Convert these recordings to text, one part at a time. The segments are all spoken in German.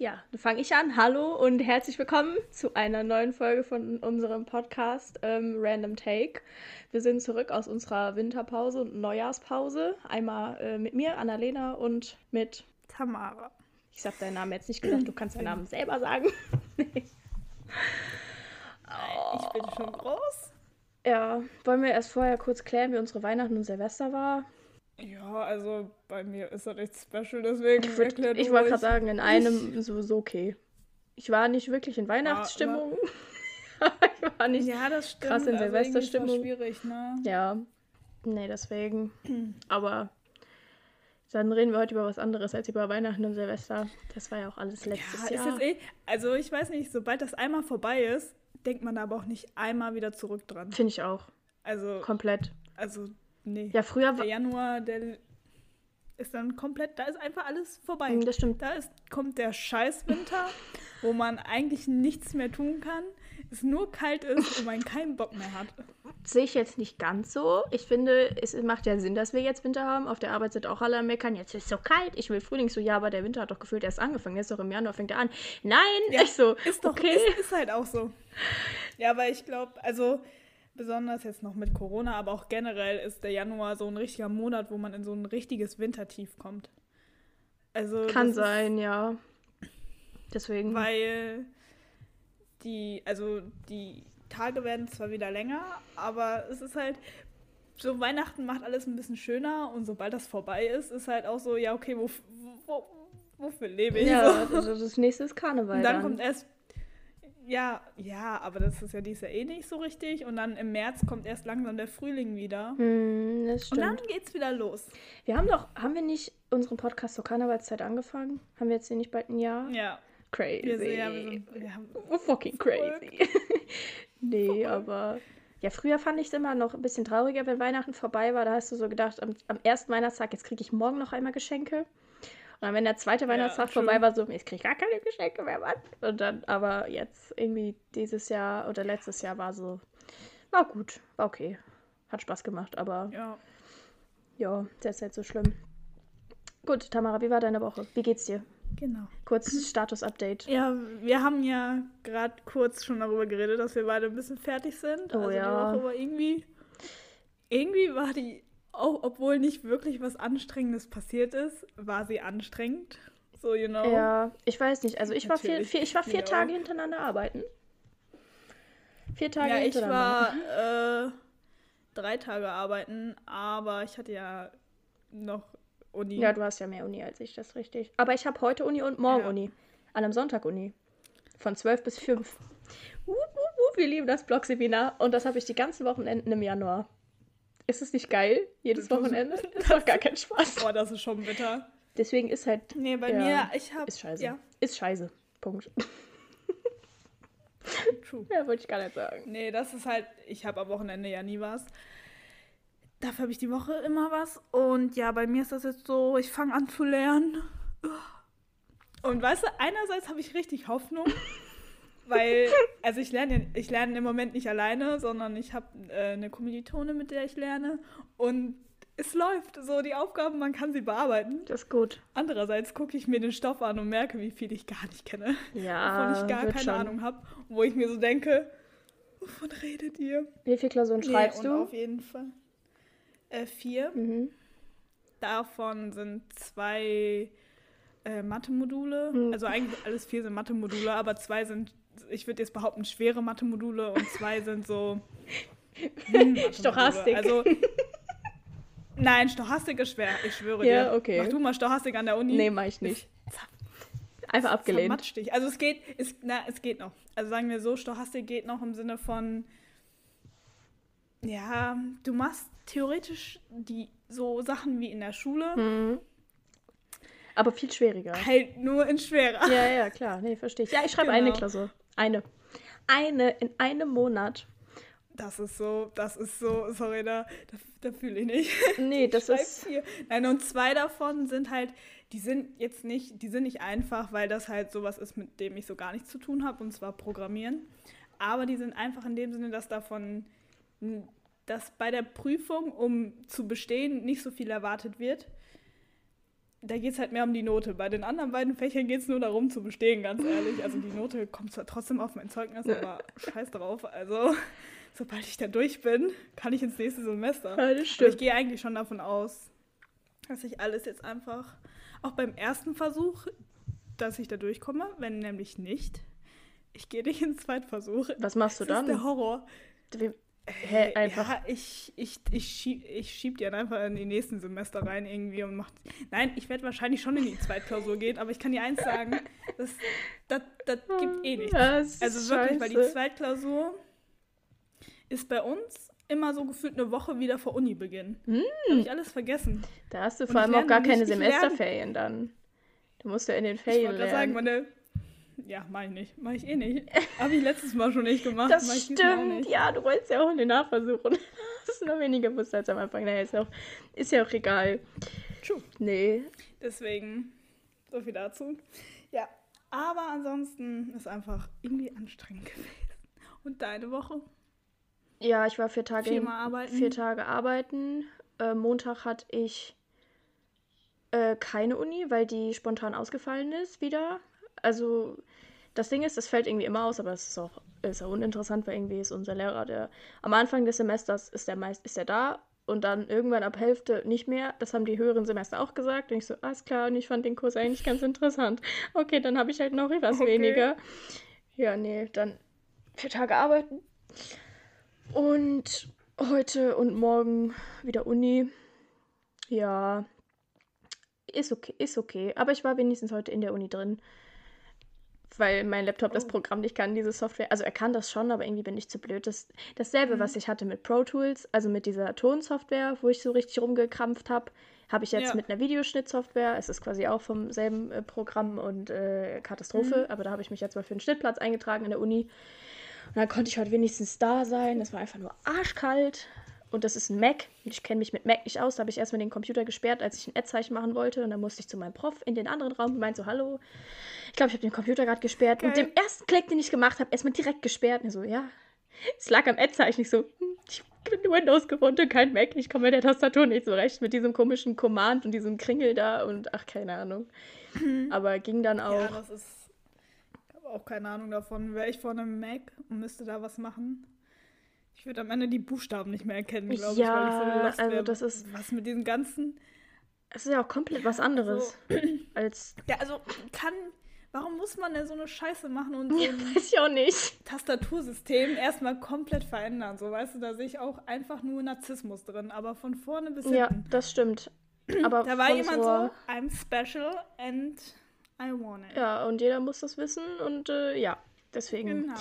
Ja, dann fange ich an. Hallo und herzlich willkommen zu einer neuen Folge von unserem Podcast ähm, Random Take. Wir sind zurück aus unserer Winterpause und Neujahrspause. Einmal äh, mit mir, Annalena, und mit Tamara. Ich habe deinen Namen jetzt nicht gesagt, du kannst deinen Namen selber sagen. nee. Ich bin schon groß. Ja, wollen wir erst vorher kurz klären, wie unsere Weihnachten und Silvester war? Ja, also bei mir ist das nichts special, deswegen ich, ich wollte gerade sagen, in einem sowieso okay. Ich war nicht wirklich in Weihnachtsstimmung. Ja, ich war nicht ja, das stimmt. krass in also Silvesterstimmung. schwierig, ne? Ja. Nee, deswegen. Aber dann reden wir heute über was anderes als über Weihnachten und Silvester. Das war ja auch alles letztes ja, Jahr. Eh, also ich weiß nicht, sobald das einmal vorbei ist, denkt man aber auch nicht einmal wieder zurück dran. Finde ich auch. Also. Komplett. Also Nee. Ja, früher war. Der Januar, der ist dann komplett, da ist einfach alles vorbei. Mm, das stimmt. Da ist, kommt der Scheißwinter, wo man eigentlich nichts mehr tun kann, es nur kalt ist und man keinen Bock mehr hat. Sehe ich jetzt nicht ganz so. Ich finde, es macht ja Sinn, dass wir jetzt Winter haben. Auf der Arbeit sind auch alle am Meckern. Jetzt ist es so kalt. Ich will Frühling so, ja, aber der Winter hat doch gefühlt erst angefangen. Jetzt doch im Januar fängt er an. Nein, ja, ich so. Ist doch, okay. ist, ist halt auch so. Ja, aber ich glaube, also besonders jetzt noch mit Corona, aber auch generell ist der Januar so ein richtiger Monat, wo man in so ein richtiges Wintertief kommt. Also kann sein, ja. Deswegen. Weil die, also die Tage werden zwar wieder länger, aber es ist halt so Weihnachten macht alles ein bisschen schöner und sobald das vorbei ist, ist halt auch so, ja okay, wo, wo, wofür lebe ich? Ja, so. also das nächste ist Karneval. Und dann, dann. kommt erst ja, ja, aber das ist ja dieses Jahr eh nicht so richtig. Und dann im März kommt erst langsam der Frühling wieder. Mm, das stimmt. Und dann geht's wieder los. Wir haben doch, haben wir nicht unseren Podcast zur Karnevalszeit angefangen? Haben wir jetzt hier nicht bald ein Jahr? Ja. Crazy. Wir sind, ja, wir sind, wir haben fucking crazy. nee, aber. Ja, früher fand ich es immer noch ein bisschen trauriger, wenn Weihnachten vorbei war. Da hast du so gedacht, am, am ersten Weihnachtstag, jetzt kriege ich morgen noch einmal Geschenke. Und dann, wenn der zweite Weihnachtstag ja, vorbei war, so, ich kriege gar keine Geschenke mehr, Mann. Und dann, aber jetzt irgendwie dieses Jahr oder letztes Jahr war so, war gut, war okay. Hat Spaß gemacht, aber ja, ja das ist jetzt so schlimm. Gut, Tamara, wie war deine Woche? Wie geht's dir? Genau. Kurzes Status-Update. Ja, wir haben ja gerade kurz schon darüber geredet, dass wir beide ein bisschen fertig sind. Oh also ja. Die Woche war irgendwie, irgendwie war die auch obwohl nicht wirklich was Anstrengendes passiert ist, war sie anstrengend. So, you know. Ja, ich weiß nicht. Also ich war vier, vier, ich war vier Tage hintereinander arbeiten. Vier Tage ja, hintereinander. ich war äh, drei Tage arbeiten, aber ich hatte ja noch Uni. Ja, du hast ja mehr Uni als ich, das ist richtig. Aber ich habe heute Uni und morgen ja. Uni. An einem Sonntag Uni. Von 12 bis 5. Uh, uh, uh, wir lieben das Blog-Seminar und das habe ich die ganzen Wochenenden im Januar. Ist es nicht geil, jedes Wochenende? Das macht gar keinen Spaß. Boah, das ist schon bitter. Deswegen ist halt. Nee, bei ja, mir, ich hab. Ist scheiße. Ja. Ist scheiße. Punkt. True. Ja, wollte ich gar nicht sagen. Nee, das ist halt. Ich habe am Wochenende ja nie was. Dafür habe ich die Woche immer was. Und ja, bei mir ist das jetzt so, ich fange an zu lernen. Und weißt du, einerseits habe ich richtig Hoffnung. Weil, also ich lerne, ich lerne im Moment nicht alleine, sondern ich habe äh, eine Kommilitone, mit der ich lerne. Und es läuft so, die Aufgaben, man kann sie bearbeiten. Das ist gut. Andererseits gucke ich mir den Stoff an und merke, wie viel ich gar nicht kenne. Ja, wovon ich gar keine schon. Ahnung habe. Wo ich mir so denke, wovon redet ihr? Wie viele Klausuren nee, schreibst du? Auf jeden Fall. Äh, vier. Mhm. Davon sind zwei äh, Mathe-Module. Mhm. Also eigentlich alles vier sind Mathe-Module, aber zwei sind ich würde jetzt behaupten, schwere Mathe-Module und zwei sind so. Hm, Stochastik. Also, nein, Stochastik ist schwer, ich schwöre ja, dir. okay. Mach du mal Stochastik an der Uni? Nee, mach ich nicht. Einfach abgelehnt. dich. Also es geht, es, na, es geht noch. Also sagen wir so, Stochastik geht noch im Sinne von, ja, du machst theoretisch die so Sachen wie in der Schule. Mhm. Aber viel schwieriger. Halt nur in schwerer. Ja, ja, klar. Nee, verstehe ich. Ja, ich schreibe genau. eine Klausur. Eine. Eine in einem Monat. Das ist so, das ist so, sorry, da, da, da fühle ich nicht. Nee, das ist. Vier. Nein, und zwei davon sind halt, die sind jetzt nicht, die sind nicht einfach, weil das halt sowas ist, mit dem ich so gar nichts zu tun habe, und zwar Programmieren. Aber die sind einfach in dem Sinne, dass davon, dass bei der Prüfung, um zu bestehen, nicht so viel erwartet wird. Da geht es halt mehr um die Note. Bei den anderen beiden Fächern geht es nur darum zu bestehen, ganz ehrlich. Also die Note kommt zwar trotzdem auf mein Zeugnis, aber scheiß drauf. Also sobald ich da durch bin, kann ich ins nächste Semester. Ja, das Aber stimmt. ich gehe eigentlich schon davon aus, dass ich alles jetzt einfach, auch beim ersten Versuch, dass ich da durchkomme. Wenn nämlich nicht, ich gehe nicht ins Zweitversuch. Was machst du Das ist der dann? Horror. Wie, hä, einfach. Ja, ich, ich, ich, schieb, ich schieb die dann einfach in die nächsten Semester rein irgendwie und mach. Nein, ich werde wahrscheinlich schon in die Zweitklausur gehen, aber ich kann dir eins sagen, das, das, das gibt eh nichts. Ja, das ist Also wirklich, weil die scheiße. Zweitklausur ist bei uns immer so gefühlt eine Woche wieder vor Unibeginn. Hm. Habe ich alles vergessen. Da hast du vor ich allem auch gar keine ich Semesterferien dann. Du musst ja in den Ich Ferien wollte gerade sagen, meine. Ja, mach ich nicht. Mach ich eh nicht. Habe ich letztes Mal schon nicht gemacht. Das ich stimmt, nicht. ja, du wolltest ja auch in den Nachversuchen. Das ist nur weniger gewusst als am Anfang. Naja, ist, auch, ist ja auch egal. True. Nee. Deswegen, so viel dazu. Ja, aber ansonsten ist einfach irgendwie anstrengend gewesen. Und deine Woche? Ja, ich war vier Tage, Viermal arbeiten? vier Tage arbeiten. Äh, Montag hatte ich äh, keine Uni, weil die spontan ausgefallen ist wieder. Also das Ding ist, das fällt irgendwie immer aus, aber es ist auch, ist auch uninteressant, weil irgendwie ist unser Lehrer, der am Anfang des Semesters ist der meist ist der da und dann irgendwann ab Hälfte nicht mehr. Das haben die höheren Semester auch gesagt. Und ich so, alles klar, und ich fand den Kurs eigentlich ganz interessant. Okay, dann habe ich halt noch etwas Okay. weniger. Ja, nee, dann vier Tage arbeiten. Und heute und morgen wieder Uni. Ja, ist okay, ist okay. Aber ich war wenigstens heute in der Uni drin. Weil mein Laptop das Oh. Programm nicht kann, diese Software. Also er kann das schon, aber irgendwie bin ich zu blöd. Das, dasselbe, was ich hatte mit Pro Tools, also mit dieser Tonsoftware, wo ich so richtig rumgekrampft habe, habe ich jetzt Ja. mit einer Videoschnittsoftware. Es ist quasi auch vom selben äh, Programm und äh, Katastrophe. Aber da habe ich mich jetzt mal für einen Schnittplatz eingetragen in der Uni. Und dann konnte ich heute wenigstens da sein. Es war einfach nur arschkalt. Und das ist ein Mac. Und ich kenne mich mit Mac nicht aus. Da habe ich erstmal den Computer gesperrt, als ich ein Ad-Zeichen machen wollte. Und dann musste ich zu meinem Prof in den anderen Raum und meinte so, hallo. Ich glaube, ich habe den Computer gerade gesperrt. Und Geil. dem ersten Klick, den ich gemacht habe, erstmal direkt gesperrt. Und so, ja. Es lag am Ad-Zeichen. Ich so, hm, ich bin Windows gewohnt und kein Mac. Ich komme mit der Tastatur nicht zurecht. Mit diesem komischen Command und diesem Kringel da. Und ach, keine Ahnung. Aber ging dann auch. Ja, das ist. Ich habe auch keine Ahnung davon. Wäre ich vor einem Mac und müsste da was machen. Ich würde am Ende die Buchstaben nicht mehr erkennen, glaube ich, weil ich Ja, so lost also das ist- Was mit diesen ganzen. Es ist ja auch komplett was anderes als. Ja, also kann. Warum muss man denn so eine Scheiße machen und so ein Weiß ich auch nicht. Tastatursystem erstmal komplett verändern? So, weißt du, da sehe ich auch einfach nur Narzissmus drin, aber von vorne bis Ja, hinten. das stimmt. Aber Da war jemand so, I'm special and I want it. Ja, und jeder muss das wissen und äh, ja, deswegen. Genau.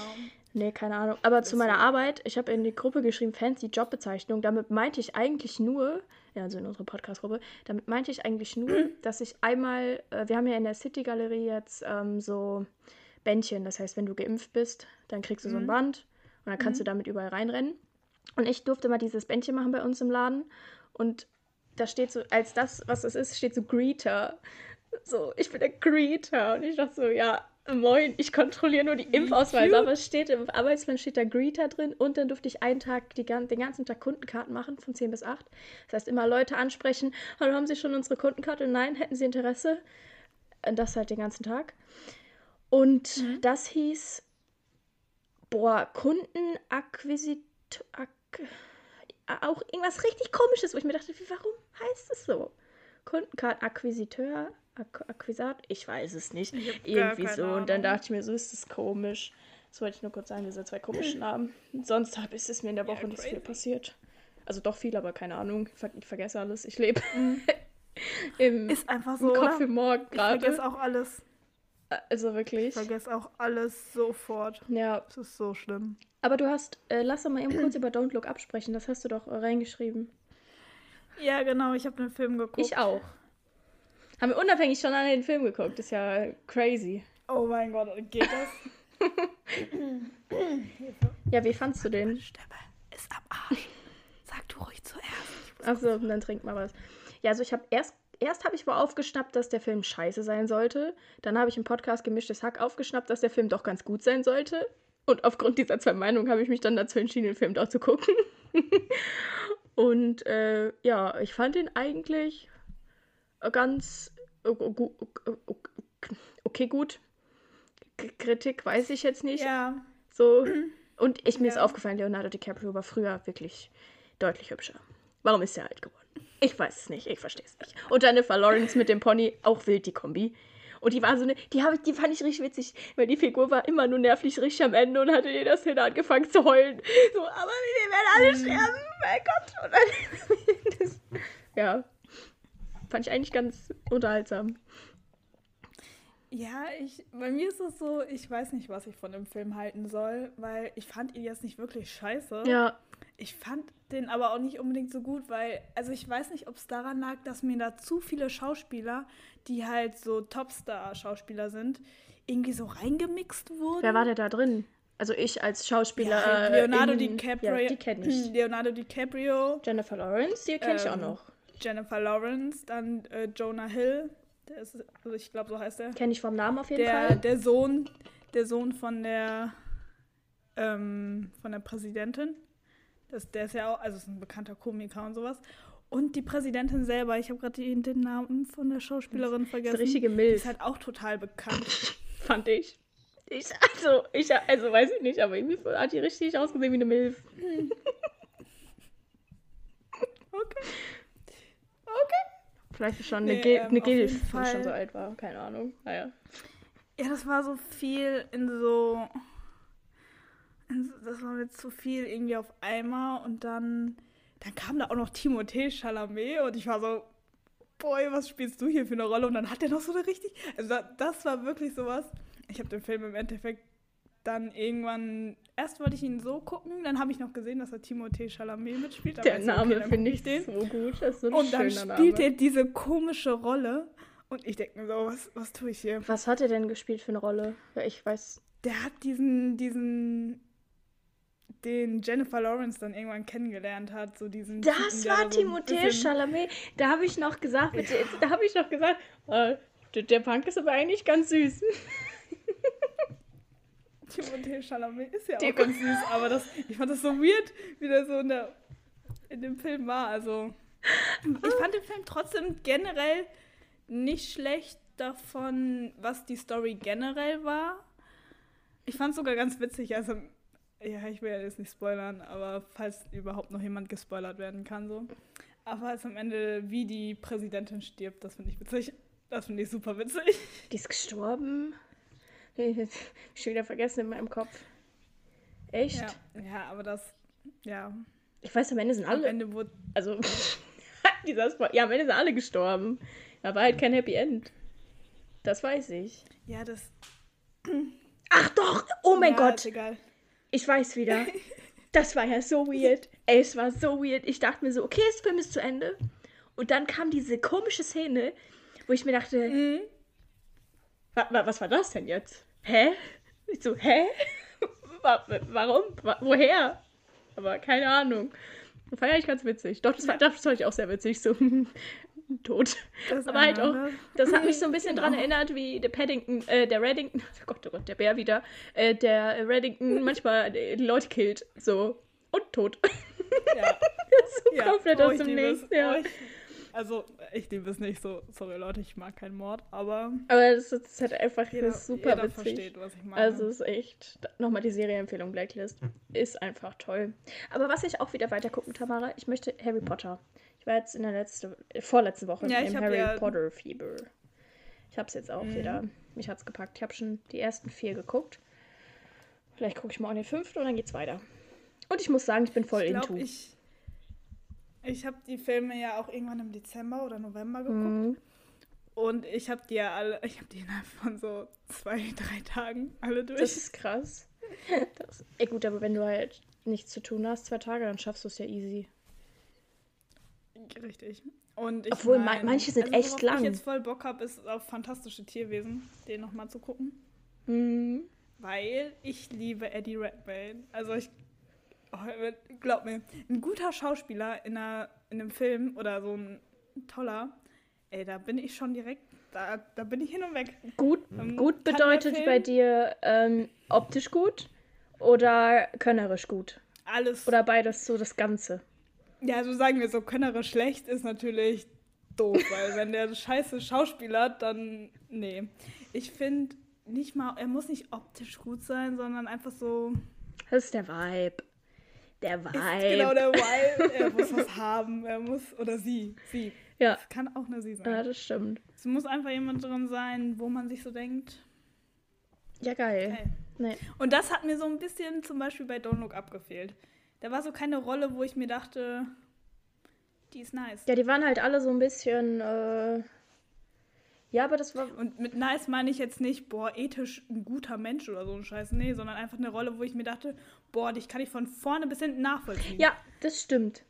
Nee, keine Ahnung. Aber zu meiner. Arbeit, ich habe in die Gruppe geschrieben, fancy Jobbezeichnung. Damit meinte ich eigentlich nur, ja, also in unserer Podcast-Gruppe, damit meinte ich eigentlich nur, dass ich einmal, äh, wir haben ja in der City-Galerie jetzt ähm, so Bändchen. Das heißt, wenn du geimpft bist, dann kriegst du so ein Mhm. Band und dann kannst du damit überall reinrennen. Und ich durfte mal dieses Bändchen machen bei uns im Laden. Und da steht so, als das, was es ist, steht so Greeter. So, ich bin der Greeter. Und ich dachte so, ja, moin, ich kontrolliere nur die Impfausweise. Aber es steht im Arbeitsplan steht da Greeter drin. Und dann durfte ich einen Tag, die, den ganzen Tag Kundenkarten machen, von 10 bis 8. Das heißt, immer Leute ansprechen, hallo, haben Sie schon unsere Kundenkarte? Nein, hätten Sie Interesse? Und das halt den ganzen Tag. Und Mhm. das hieß, boah, Kundenakquisitor, ak auch irgendwas richtig komisches, wo ich mir dachte, warum heißt es so? Kundenkartenakquisiteur, Ak Akquisat, ich weiß es nicht. Irgendwie so. Und dann Ahnung. dachte ich mir, so ist es komisch. Das wollte ich nur kurz sagen, diese zwei komischen Namen. Sonst hab, ist es mir in der Ja, Woche nicht so viel passiert. Also doch viel, aber keine Ahnung. Ich, ver ich vergesse alles. Ich lebe im, Ist einfach im so, Kopf oder? im Morgen Ich vergesse gerade. auch alles. Also wirklich. Ich vergesse auch alles sofort. Ja, Das ist so schlimm. aber du hast, äh, lass doch mal eben kurz über Don't Look absprechen. Das hast du doch äh, reingeschrieben. Ja, genau, ich habe den Film geguckt. Ich auch. Haben wir unabhängig schon an den Film geguckt. ist ja crazy. Oh mein Gott, geht das? Ja, wie fandst du den? Stimme ist am Arsch. Sag du ruhig zuerst. Achso, dann trink mal was. Ja, also ich habe erst, erst habe ich wohl aufgeschnappt, dass der Film scheiße sein sollte. Dann habe ich im Podcast gemischtes Hack aufgeschnappt, dass der Film doch ganz gut sein sollte. Und aufgrund dieser zwei Meinungen habe ich mich dann dazu entschieden, den Film doch zu gucken. Und äh, ja, ich fand ihn eigentlich ganz okay, gut. Kritik weiß ich jetzt nicht. Ja. So. Und ich, mir ist Ja. aufgefallen, Leonardo DiCaprio war früher wirklich deutlich hübscher. Warum ist er alt geworden? Ich weiß es nicht, ich verstehe es nicht. Und Jennifer Lawrence mit dem Pony, auch wild, die Kombi. Und die war so eine, die, hab, die fand ich richtig witzig, weil die Figur war immer nur nervlich richtig am Ende und hatte jeder Szene angefangen zu heulen. So, aber wir werden alle sterben, mein Gott. Und dann, das, ja, fand ich eigentlich ganz unterhaltsam. Ja, ich, bei mir ist es so, ich weiß nicht, was ich von dem Film halten soll, weil ich fand ihn jetzt nicht wirklich scheiße. Ja, Ich fand den aber auch nicht unbedingt so gut, weil, also ich weiß nicht, ob es daran lag, dass mir da zu viele Schauspieler, die halt so Topstar-Schauspieler sind, irgendwie so reingemixt wurden. wer war der da drin? Also ich als Schauspieler. Ja, halt Leonardo in- DiCaprio. Ja, die kenne ich. Leonardo DiCaprio, Jennifer Lawrence, die kenne ich auch Ähm, noch. Jennifer Lawrence, dann äh, Jonah Hill, der ist, also ich glaube, so heißt er. Kenne ich vom Namen auf jeden Der, Fall. der Sohn, der Sohn von der, ähm, von der Präsidentin. Das, der ist ja auch, also ist ein bekannter Komiker und sowas. Und die Präsidentin selber, ich habe gerade den, Namen von der Schauspielerin Das vergessen. eine richtige Die Milf, ist halt auch total bekannt. fand ich. ich. Also, ich, also weiß ich nicht, aber irgendwie hat die richtig ausgesehen wie eine Milf. Okay. Okay. Vielleicht schon eine, Nee, ähm, eine wenn ich schon so alt war. Keine Ahnung. Naja. Ja, das war so viel in so. in so- Das war mir zu viel irgendwie auf einmal und dann. Dann kam da auch noch Timothée Chalamet und ich war so. Boy, was spielst du hier für eine Rolle? Und dann hat er noch so eine richtig. Also, da, das war wirklich sowas. Ich habe den Film im Endeffekt dann irgendwann. Erst wollte ich ihn so gucken, dann habe ich noch gesehen, dass er Timothée Chalamet mitspielt. Der okay, Name dann finde ich den. so gut. Das ist so ein Und dann spielt Name. er diese komische Rolle. Und ich denke mir so, was, was tue ich hier? Was hat er denn gespielt für eine Rolle? Ja, ich weiß. Der hat diesen, diesen, den Jennifer Lawrence dann irgendwann kennengelernt hat, so diesen. Das Typen, war so Timothée Chalamet. Da habe ich noch gesagt, der, da habe ich noch gesagt, der, der Punk ist aber eigentlich ganz süß. Timothée Chalamet ist ja auch ganz süß, aber das, ich fand das so weird, wie der so in, der, in dem Film war. Also, ich fand den Film trotzdem generell nicht schlecht davon, was die Story generell war. Ich fand es sogar ganz witzig, also, ja, ich will ja jetzt nicht spoilern, aber falls überhaupt noch jemand gespoilert werden kann, so. Aber als am Ende, wie die Präsidentin stirbt, das finde ich witzig. Das finde ich super witzig. Die ist gestorben. Schon wieder vergessen in meinem Kopf. Echt? Ja, ja aber das, ja. Ich weiß, am Ende sind Am alle. Ende wurde Also, dieser Spo ja, am Ende sind alle gestorben. Da war halt kein Happy End. Das weiß ich. Ja, das. Ach doch! Oh mein ja, Gott! Egal. Ich weiß wieder. Das war ja so weird. Ey, es war so weird. Ich dachte mir so, okay, das Film ist zu Ende. Und dann kam diese komische Szene, wo ich mir dachte, Mhm. wa wa was war das denn jetzt? Hä? Ich so, hä? Wa warum? Wa woher? Aber keine Ahnung. Das ja eigentlich ganz witzig. Doch, das, war, das fand ich auch sehr witzig. So, tot. Das Aber halt auch, das hat mich so ein bisschen Genau. dran erinnert, wie der Paddington, äh, der Reddington, oh Gott, oh Gott, der Bär wieder, äh, der Reddington manchmal die Leute killt. So. Und tot. Ja. so ja. komplett Oh, aus ich dem. Nichts. Ja. Oh, ich, also, ich liebe es nicht so. Sorry, Leute, ich mag keinen Mord, aber Aber das, das ist halt einfach jeder, super jeder witzig. versteht, was ich meine. Also es ist echt, nochmal die Serienempfehlung Blacklist, ist einfach toll. Aber was ich auch wieder weiter gucken, Tamara, ich möchte Harry Potter. Ich war jetzt in der letzten, äh, vorletzten Woche Ja, ich im Harry ja- Potter Fieber. Ich hab's jetzt auch Mhm. wieder, mich hat's gepackt. Ich habe schon die ersten vier geguckt. Vielleicht gucke ich mal an den fünften und dann geht's weiter. Und ich muss sagen, ich bin voll ich into. glaube, ich. Ich habe die Filme ja auch irgendwann im Dezember oder November geguckt. Mhm. Und ich habe die ja alle, ich habe die innerhalb von so zwei, drei Tagen alle durch. Das ist krass. Das, ey, gut, aber wenn du halt nichts zu tun hast, zwei Tage, dann schaffst du es ja easy. Richtig. Und ich Obwohl, mein, manche sind echt worauf lang. ich jetzt voll Bock habe, ist auf fantastische Tierwesen, den nochmal zu gucken. Mhm. Weil ich liebe Eddie Redmayne. Also ich, oh, glaub mir, ein guter Schauspieler in, einer, in einem Film oder so ein toller, ey, da bin ich schon direkt, da, da bin ich hin und weg. Gut, Ähm, gut bedeutet bei dir ähm, optisch gut oder könnerisch gut? Alles. Oder beides so das Ganze? ja, so sagen wir so, könnerisch schlecht ist natürlich doof, weil wenn der scheiße Schauspieler hat, dann nee. Ich finde nicht mal, er muss nicht optisch gut sein, sondern einfach so. Das ist der Vibe. Der Vibe. Genau der Vibe. Er muss was haben. Er muss, oder sie, sie. Ja. Das kann auch eine sie sein. Ja, das stimmt. Es muss einfach jemand drin sein, wo man sich so denkt. Ja, geil. Geil. Nee. Und das hat mir so ein bisschen zum Beispiel bei Don't Look Up gefehlt. Da war so keine Rolle, wo ich mir dachte, die ist nice. Ja, die waren halt alle so ein bisschen. Äh... Ja, aber das war. Und mit nice meine ich jetzt nicht, boah, ethisch ein guter Mensch oder so ein Scheiß. Nee, sondern einfach eine Rolle, wo ich mir dachte, boah, dich kann ich von vorne bis hinten nachvollziehen. Ja, das stimmt.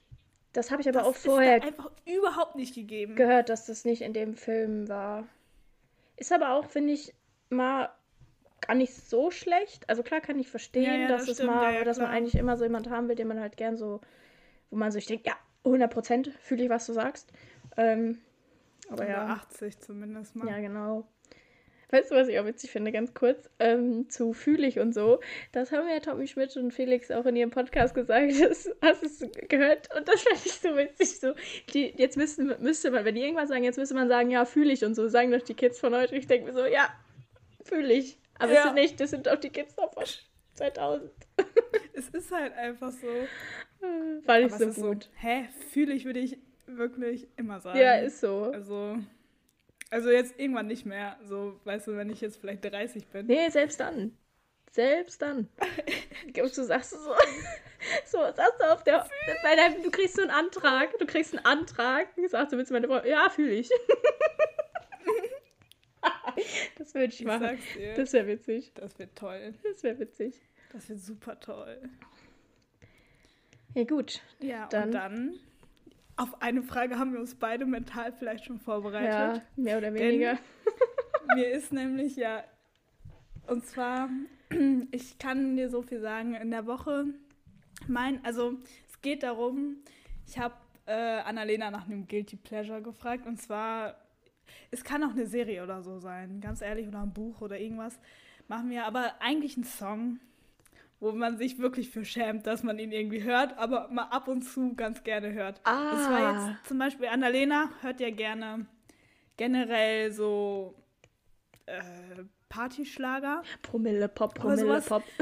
Das habe ich aber das auch vorher da einfach überhaupt nicht gegeben. gehört, dass das nicht in dem Film war. Ist aber auch, finde ich, mal gar nicht so schlecht. Also klar kann ich verstehen, Ja, ja, dass das es stimmt, mal, ja, dass man eigentlich immer so jemand haben will, den man halt gern so, wo man sich denkt, ja, 100 Prozent fühle ich, was du sagst. Ähm, aber Oder ja, 80 zumindest mal. ja, genau. Weißt du, was ich auch witzig finde, ganz kurz, ähm, zu fühlig und so. Das haben ja Tommy Schmidt und Felix auch in ihrem Podcast gesagt. Das, hast du es gehört? Und das fand ich so witzig. So, die, jetzt müssten, müsste man, wenn die irgendwas sagen, jetzt müsste man sagen, ja, fühle ich und so. Sagen doch die Kids von heute. Ich denke mir so, ja, fühle ich. Aber Ja. es sind nicht, das sind doch die Kids noch von 2000. Es ist halt einfach so. Fand ich Aber so gut. so, hä, fühle ich, würde ich wirklich immer sagen. ja, ist so. Also, also jetzt irgendwann nicht mehr. So, weißt du, wenn ich jetzt vielleicht 30 bin. Nee, selbst dann. Selbst dann. Du sagst so, so, sagst du auf der, bei deinem, du kriegst so einen Antrag, du kriegst einen Antrag, sagst du, willst du meine Frau, ja, fühle ich. das würde ich Ich machen. dir. Das, Das wäre witzig. wird toll. Das wäre witzig. Das wird super toll. Ja, gut. Ja, Dann- und dann. Auf eine Frage haben wir uns beide mental vielleicht schon Ja, vorbereitet. mehr oder weniger. Mir ist nämlich ja. Und zwar, ich kann dir so viel sagen, in der Woche, mein, also es geht darum, ich habe äh, Annalena nach einem Guilty Pleasure gefragt und zwar, es kann auch eine Serie oder so sein, ganz ehrlich, oder ein Buch oder irgendwas. Machen wir aber eigentlich einen Song, wo man sich wirklich für schämt, dass man ihn irgendwie hört, aber mal ab und zu ganz gerne hört. Ah. Das war jetzt zum Beispiel Annalena hört ja gerne generell so äh, Partyschlager. Promille Pop, Promille Pop.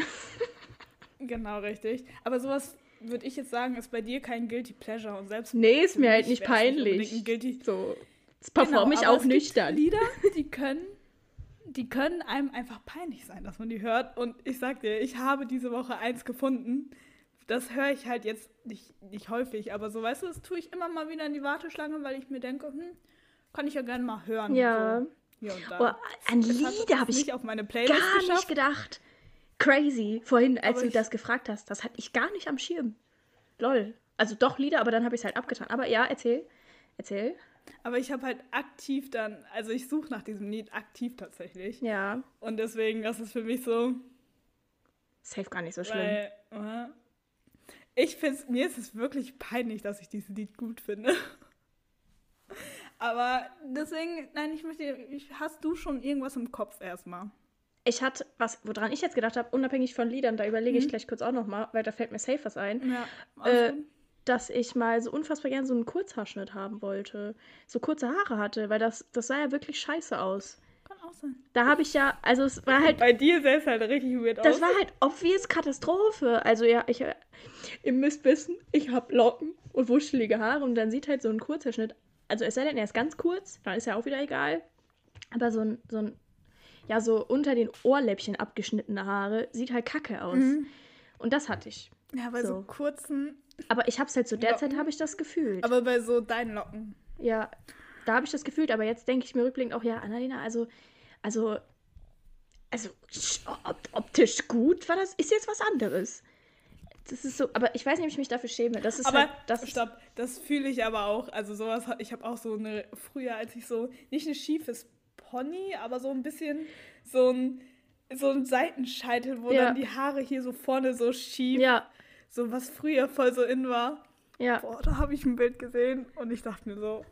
Genau, richtig. Aber sowas würde ich jetzt sagen, ist bei dir kein Guilty Pleasure. Und selbst Nee, ist mir halt nicht peinlich. Ein Guilty So, das performe ich Genau, aber auch nüchtern. Lieder, die können, die können einem einfach peinlich sein, dass man die hört. Und ich sag dir, ich habe diese Woche eins gefunden. Das höre ich halt jetzt nicht, nicht häufig, aber so, weißt du, das tue ich immer mal wieder in die Warteschlange, weil ich mir denke, hm, kann ich ja gerne mal hören. Ja. So, hier und da. Oh, an Lieder habe ich nicht auf meine Playlist gar nicht geschafft. gedacht. Crazy. Vorhin, als Aber du ich- das gefragt hast, das hatte ich gar nicht am Schirm. Lol. Also doch Lieder, aber dann habe ich es halt abgetan. Aber ja, erzähl. Erzähl. Aber ich habe halt aktiv dann, also ich suche nach diesem Lied aktiv tatsächlich. Ja. Und deswegen, das ist für mich so, Safe gar nicht so schlimm. Weil, äh, ich finde mir ist es wirklich peinlich, dass ich dieses Lied gut finde. Aber deswegen, nein, ich möchte, ich, hast du schon irgendwas im Kopf erstmal? Ich hatte, was, woran ich jetzt gedacht habe, unabhängig von Liedern, da überlege ich Mhm. gleich kurz auch nochmal, weil da fällt mir safe was ein, Ja, Äh. Dass ich mal so unfassbar gern so einen Kurzhaarschnitt haben wollte. So kurze Haare hatte, weil das, das sah ja wirklich scheiße aus. kann auch sein. Da habe ich ja, also es war halt Bei dir sähe es halt richtig weird Das aus. war halt obvious Katastrophe. Also ja, ich, ihr müsst wissen, ich habe Locken und wuschelige Haare und dann sieht halt so ein kurzer Schnitt, also es sei denn, er ist ganz kurz, dann ist ja auch wieder egal. Aber so ein, so ein, ja, so unter den Ohrläppchen abgeschnittene Haare sieht halt kacke aus. Mhm. Und das hatte ich. Ja, bei so, So. kurzen, Aber ich habe es halt zu der Locken? Zeit, habe ich das gefühlt. aber bei so deinen Locken. ja, da habe ich das gefühlt, aber jetzt denke ich mir rückblickend auch, ja, Annalena, also, also, also sch- op optisch gut war das, ist jetzt was anderes. Das ist so, aber ich weiß nicht, ob ich mich dafür schäme. Das ist aber halt, das stopp, das fühle ich aber auch. Also sowas, hat- ich habe auch so eine, früher als ich so, nicht ein schiefes Pony, aber so ein bisschen so ein, so ein Seitenscheitel, wo Ja. dann die Haare hier so vorne so schief, ja, so was früher voll so in war. ja, Boah, da habe ich ein Bild gesehen und ich dachte mir so,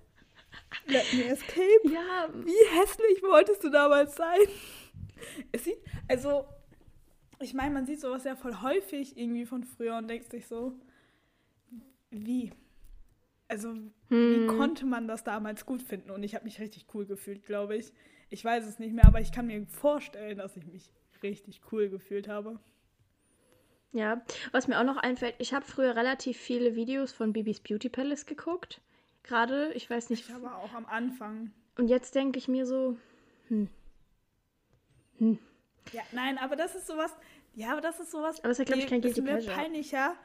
let me escape. ja, Wie hässlich wolltest du damals sein? Es sieht, also, ich meine, man sieht sowas ja voll häufig irgendwie von früher und denkt sich so, wie? also wie konnte man das damals gut finden? Und ich habe mich richtig cool gefühlt, glaube ich. Ich weiß es nicht mehr, aber ich kann mir vorstellen, dass ich mich richtig cool gefühlt habe. Ja, was mir auch noch einfällt, ich habe früher relativ viele Videos von Bibis Beauty Palace geguckt. Gerade, ich weiß nicht. Ich aber auch am Anfang. Und jetzt denke ich mir so, hm. Hm. Ja, nein, aber das ist sowas. Ja, aber das ist sowas. Aber das ist ja, glaube ich, kein Guilty ist mir peinlicher.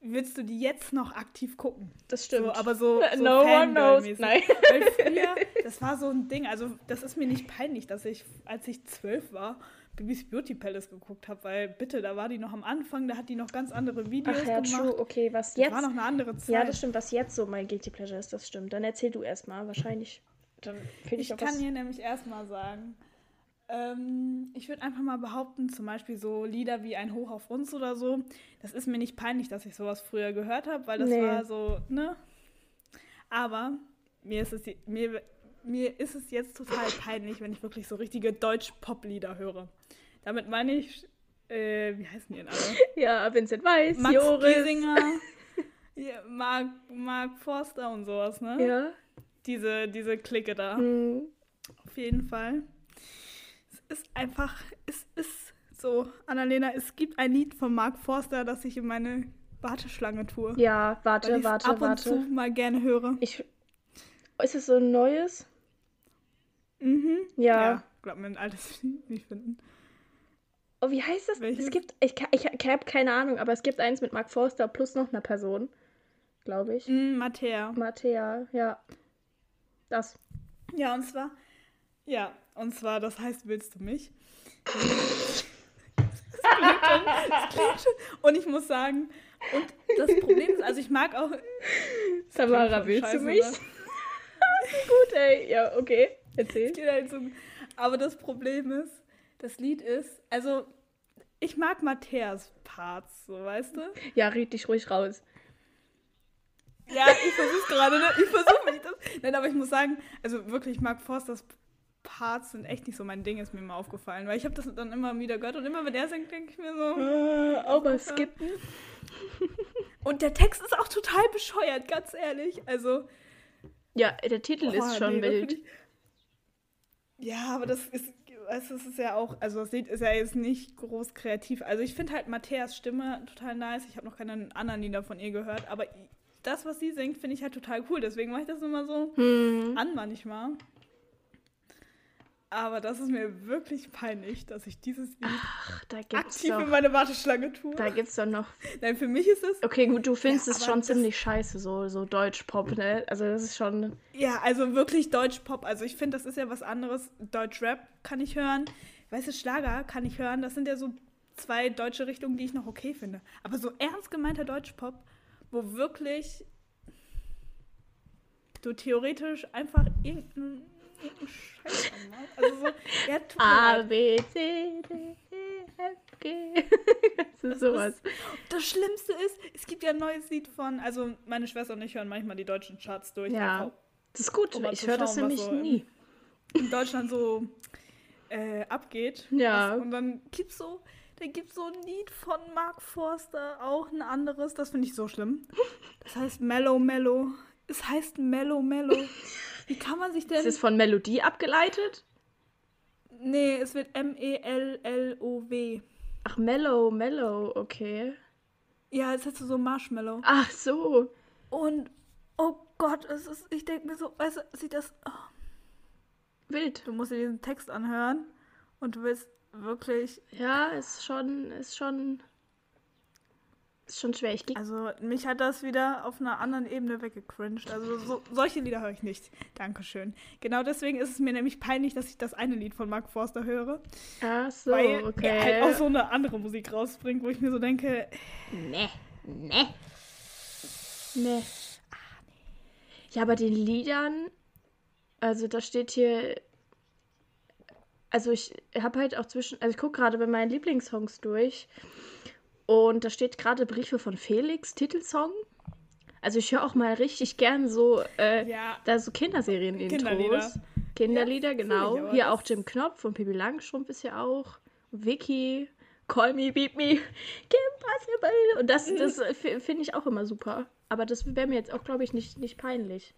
Willst du die jetzt noch aktiv gucken? Das stimmt. So, aber so, so no one knows. Nein. Weil früher, das war so ein Ding. Also, das ist mir nicht peinlich, dass ich, als ich zwölf war, Bibis Beauty Palace geguckt habe, weil bitte, da war die noch am Anfang, da hat die noch ganz andere Videos Ach ja, gemacht. true. Okay, was Das jetzt. war noch eine andere Zeit. Ja, das stimmt, was jetzt so mein Guilty Pleasure ist, das stimmt. Dann erzähl du erstmal. Wahrscheinlich. Dann finde ich, Ich kann was. hier nämlich erstmal sagen, ähm, ich würde einfach mal behaupten, zum Beispiel so Lieder wie Ein Hoch auf uns oder so, das ist mir nicht peinlich, dass ich sowas früher gehört habe, weil das Nee. war so, ne? Aber mir ist, es, mir, mir ist es jetzt total peinlich, wenn ich wirklich so richtige Deutsch-Pop-Lieder höre. Damit meine ich, äh, wie heißen die denn alle? Ja, Vincent Weiss, Max Joris. Giesinger, Mark, Mark Forster und sowas, ne? Ja. Diese, diese Clique da. Hm. Auf jeden Fall. Es ist einfach, es ist so, Annalena, es gibt ein Lied von Mark Forster, das ich in meine Warteschlange tue. Ja, weil warte, ich's warte, ab und warte. zu mal gerne höre. Ich. Ist es so ein neues? Mhm. Ja. glaub mir ein altes Lied nicht finden. Oh, wie heißt das? Welches? Es gibt. Ich, ich, ich habe keine Ahnung, aber es gibt eins mit Mark Forster plus noch einer Person. Glaube ich. Mm, Mattea. Mattea, ja. Das. Ja, und zwar, ja, und zwar, das heißt, willst du mich? das klingt schon, das klingt schon. Und ich muss sagen, und das Problem ist, also ich mag auch, schon willst du scheiße, mich? ne? Gut, ey. Ja, okay. Erzähl. halt. Aber das Problem ist, das Lied ist, also ich mag Matthäas Parts, so weißt du? Ja, red dich ruhig raus. Ja, ich versuch's gerade, ne? Ich versuche mich das. Nein, aber ich muss sagen, also wirklich, Mark Forsters Parts sind echt nicht so mein Ding, ist mir mal aufgefallen. Weil ich habe das dann immer wieder gehört und immer wenn er singt, denke ich mir so. Äh, mal skippen. Und der Text ist auch total bescheuert, ganz ehrlich. Also. Ja, der Titel boah, ist schon nee, wild. Ja, aber das ist, das ist ja auch, also das Lied ist ja jetzt nicht groß kreativ. Also ich finde halt Matthäas Stimme total nice. Ich habe noch keine anderen Lieder von ihr gehört, aber das, was sie singt, finde ich halt total cool. Deswegen mache ich das immer so Hm. an manchmal. Aber das ist mir wirklich peinlich, dass ich dieses Lied Ach, aktiv in doch. meine Warteschlange tue. Da gibt's doch noch. Nein, für mich ist es. Okay, gut, du findest Ja, es schon ziemlich scheiße, so, so Deutsch-Pop, ne? Also, das ist schon. Ja, also wirklich Deutsch-Pop. Also ich finde, das ist ja was anderes. Deutsch-Rap kann ich hören. Weißt du, Schlager kann ich hören. Das sind ja so zwei deutsche Richtungen, die ich noch okay finde. Aber so ernst gemeinter Deutsch-Pop, wo wirklich du theoretisch einfach irgendeinen irgendeinen Scheiß anmachst. Also so, ja, A. B, C, D, E, F, G. Das ist sowas. Das Schlimmste ist, es gibt ja ein neues Lied von, also meine Schwester und ich hören manchmal die deutschen Charts durch. Ja. einfach Das ist gut. Um ich höre das nämlich so nie. in Deutschland so äh, abgeht. Ja. Was, und dann gibt's so, da gibt's so ein Lied von Mark Forster, auch ein anderes, das finde ich so schlimm. Das heißt Mellow Mellow. Es heißt Mellow Mellow. Wie kann man sich denn. Ist es von Melodie abgeleitet? nee, es wird M-E-L-L-O-W. Ach, Mellow, Mellow, okay. Ja, es heißt so Marshmallow. Ach so. Und oh Gott, es ist, ich denke mir so, weißt du, sieht das. Oh, Wild. du musst dir diesen Text anhören und du willst wirklich Ja, ist schon, ist schon, ist schon schwer. Ich gehe Also mich hat das wieder auf einer anderen Ebene weggecringed. Also so, solche Lieder höre ich nicht. Dankeschön. Genau deswegen ist es mir nämlich peinlich, dass ich das eine Lied von Mark Forster höre. Ach so, weil okay. er halt auch so eine andere Musik rausbringt, wo ich mir so denke, Ne, ne. Ne. Ja, aber den Liedern, also da steht hier, also ich habe halt auch zwischen, also ich gucke gerade bei meinen Lieblingssongs durch und da steht gerade Briefe von Felix, Titelsong. Also ich höre auch mal richtig gern so, äh, ja, da so Kinderserien-Intros. Kinderlieder. Kinderlieder, Ja, genau. Hier auch Jim Knopf und Pippi Langstrumpf ist ja auch. Vicky, Call Me, Beat Me, Kim Possible. Und das, das finde ich auch immer super. aber das wäre mir jetzt auch, glaube ich, nicht, nicht peinlich.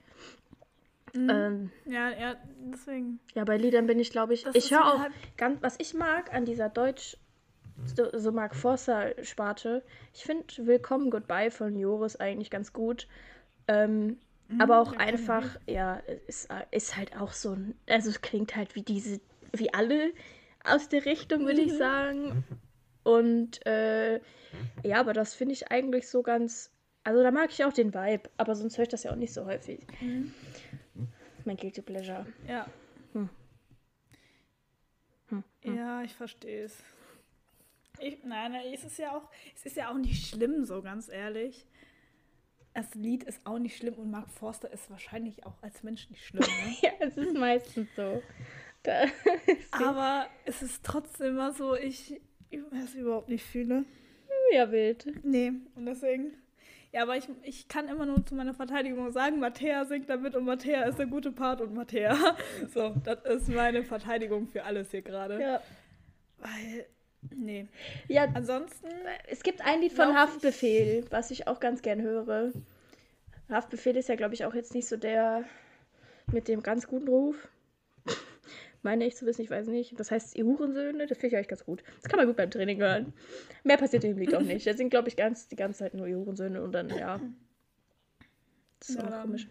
Mhm. Ähm, Ja, ja, deswegen. ja, bei Liedern bin ich, glaube ich, Das ich höre auch halt- ganz, was ich mag an dieser Deutsch, so, so Mark Forster-Sparte, ich finde Willkommen Goodbye von Joris eigentlich ganz gut. Ähm, aber auch einfach, ja, ist, ist halt auch so ein, also es klingt halt wie diese, wie alle aus der Richtung, würde ich sagen. Und äh, ja, aber das finde ich eigentlich so ganz, also da mag ich auch den Vibe, aber sonst höre ich das ja auch nicht so häufig. Mein Guilty Pleasure. Ja. Hm. Hm, Ja, ich verstehe es. Ich, nein, nein, es ist ja auch, es ist ja auch nicht schlimm, so ganz ehrlich. Das Lied ist auch nicht schlimm und Mark Forster ist wahrscheinlich auch als Mensch nicht schlimm. Ne? Ja, es ist meistens so. Aber es ist trotzdem immer so, ich, ich es überhaupt nicht fühle. ja wild. Nee, und deswegen. Ja, aber ich, ich kann immer nur zu meiner Verteidigung sagen, Mattea singt damit und Mattea ist der gute Part und Mattea. So, das ist meine Verteidigung für alles hier gerade. Ja. Weil, nee. ja, Ansonsten, es gibt ein Lied von Glaub ich- Haftbefehl, was ich auch ganz gern höre. Haftbefehl ist ja, glaube ich, auch jetzt nicht so der mit dem ganz guten Ruf. Meine ich zu wissen, ich weiß nicht. Das heißt, ihr Hurensöhne, das finde ich eigentlich ganz gut. Das kann man gut beim Training hören. Mehr passiert dem Lied auch nicht. Da sind, glaube ich, ganz, die ganze Zeit nur ihr Hurensöhne und dann, ja. Das ist ja, auch komisch.